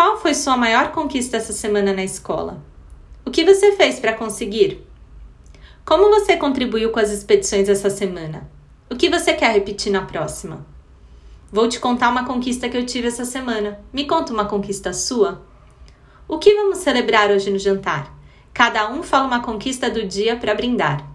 qual foi sua maior conquista essa semana na escola? O que você fez para conseguir? Como você contribuiu com as expedições essa semana? O que você quer repetir na próxima? Vou te contar uma conquista que eu tive essa semana. Me conta uma conquista sua. O que vamos celebrar hoje no jantar? Cada um fala uma conquista do dia para brindar.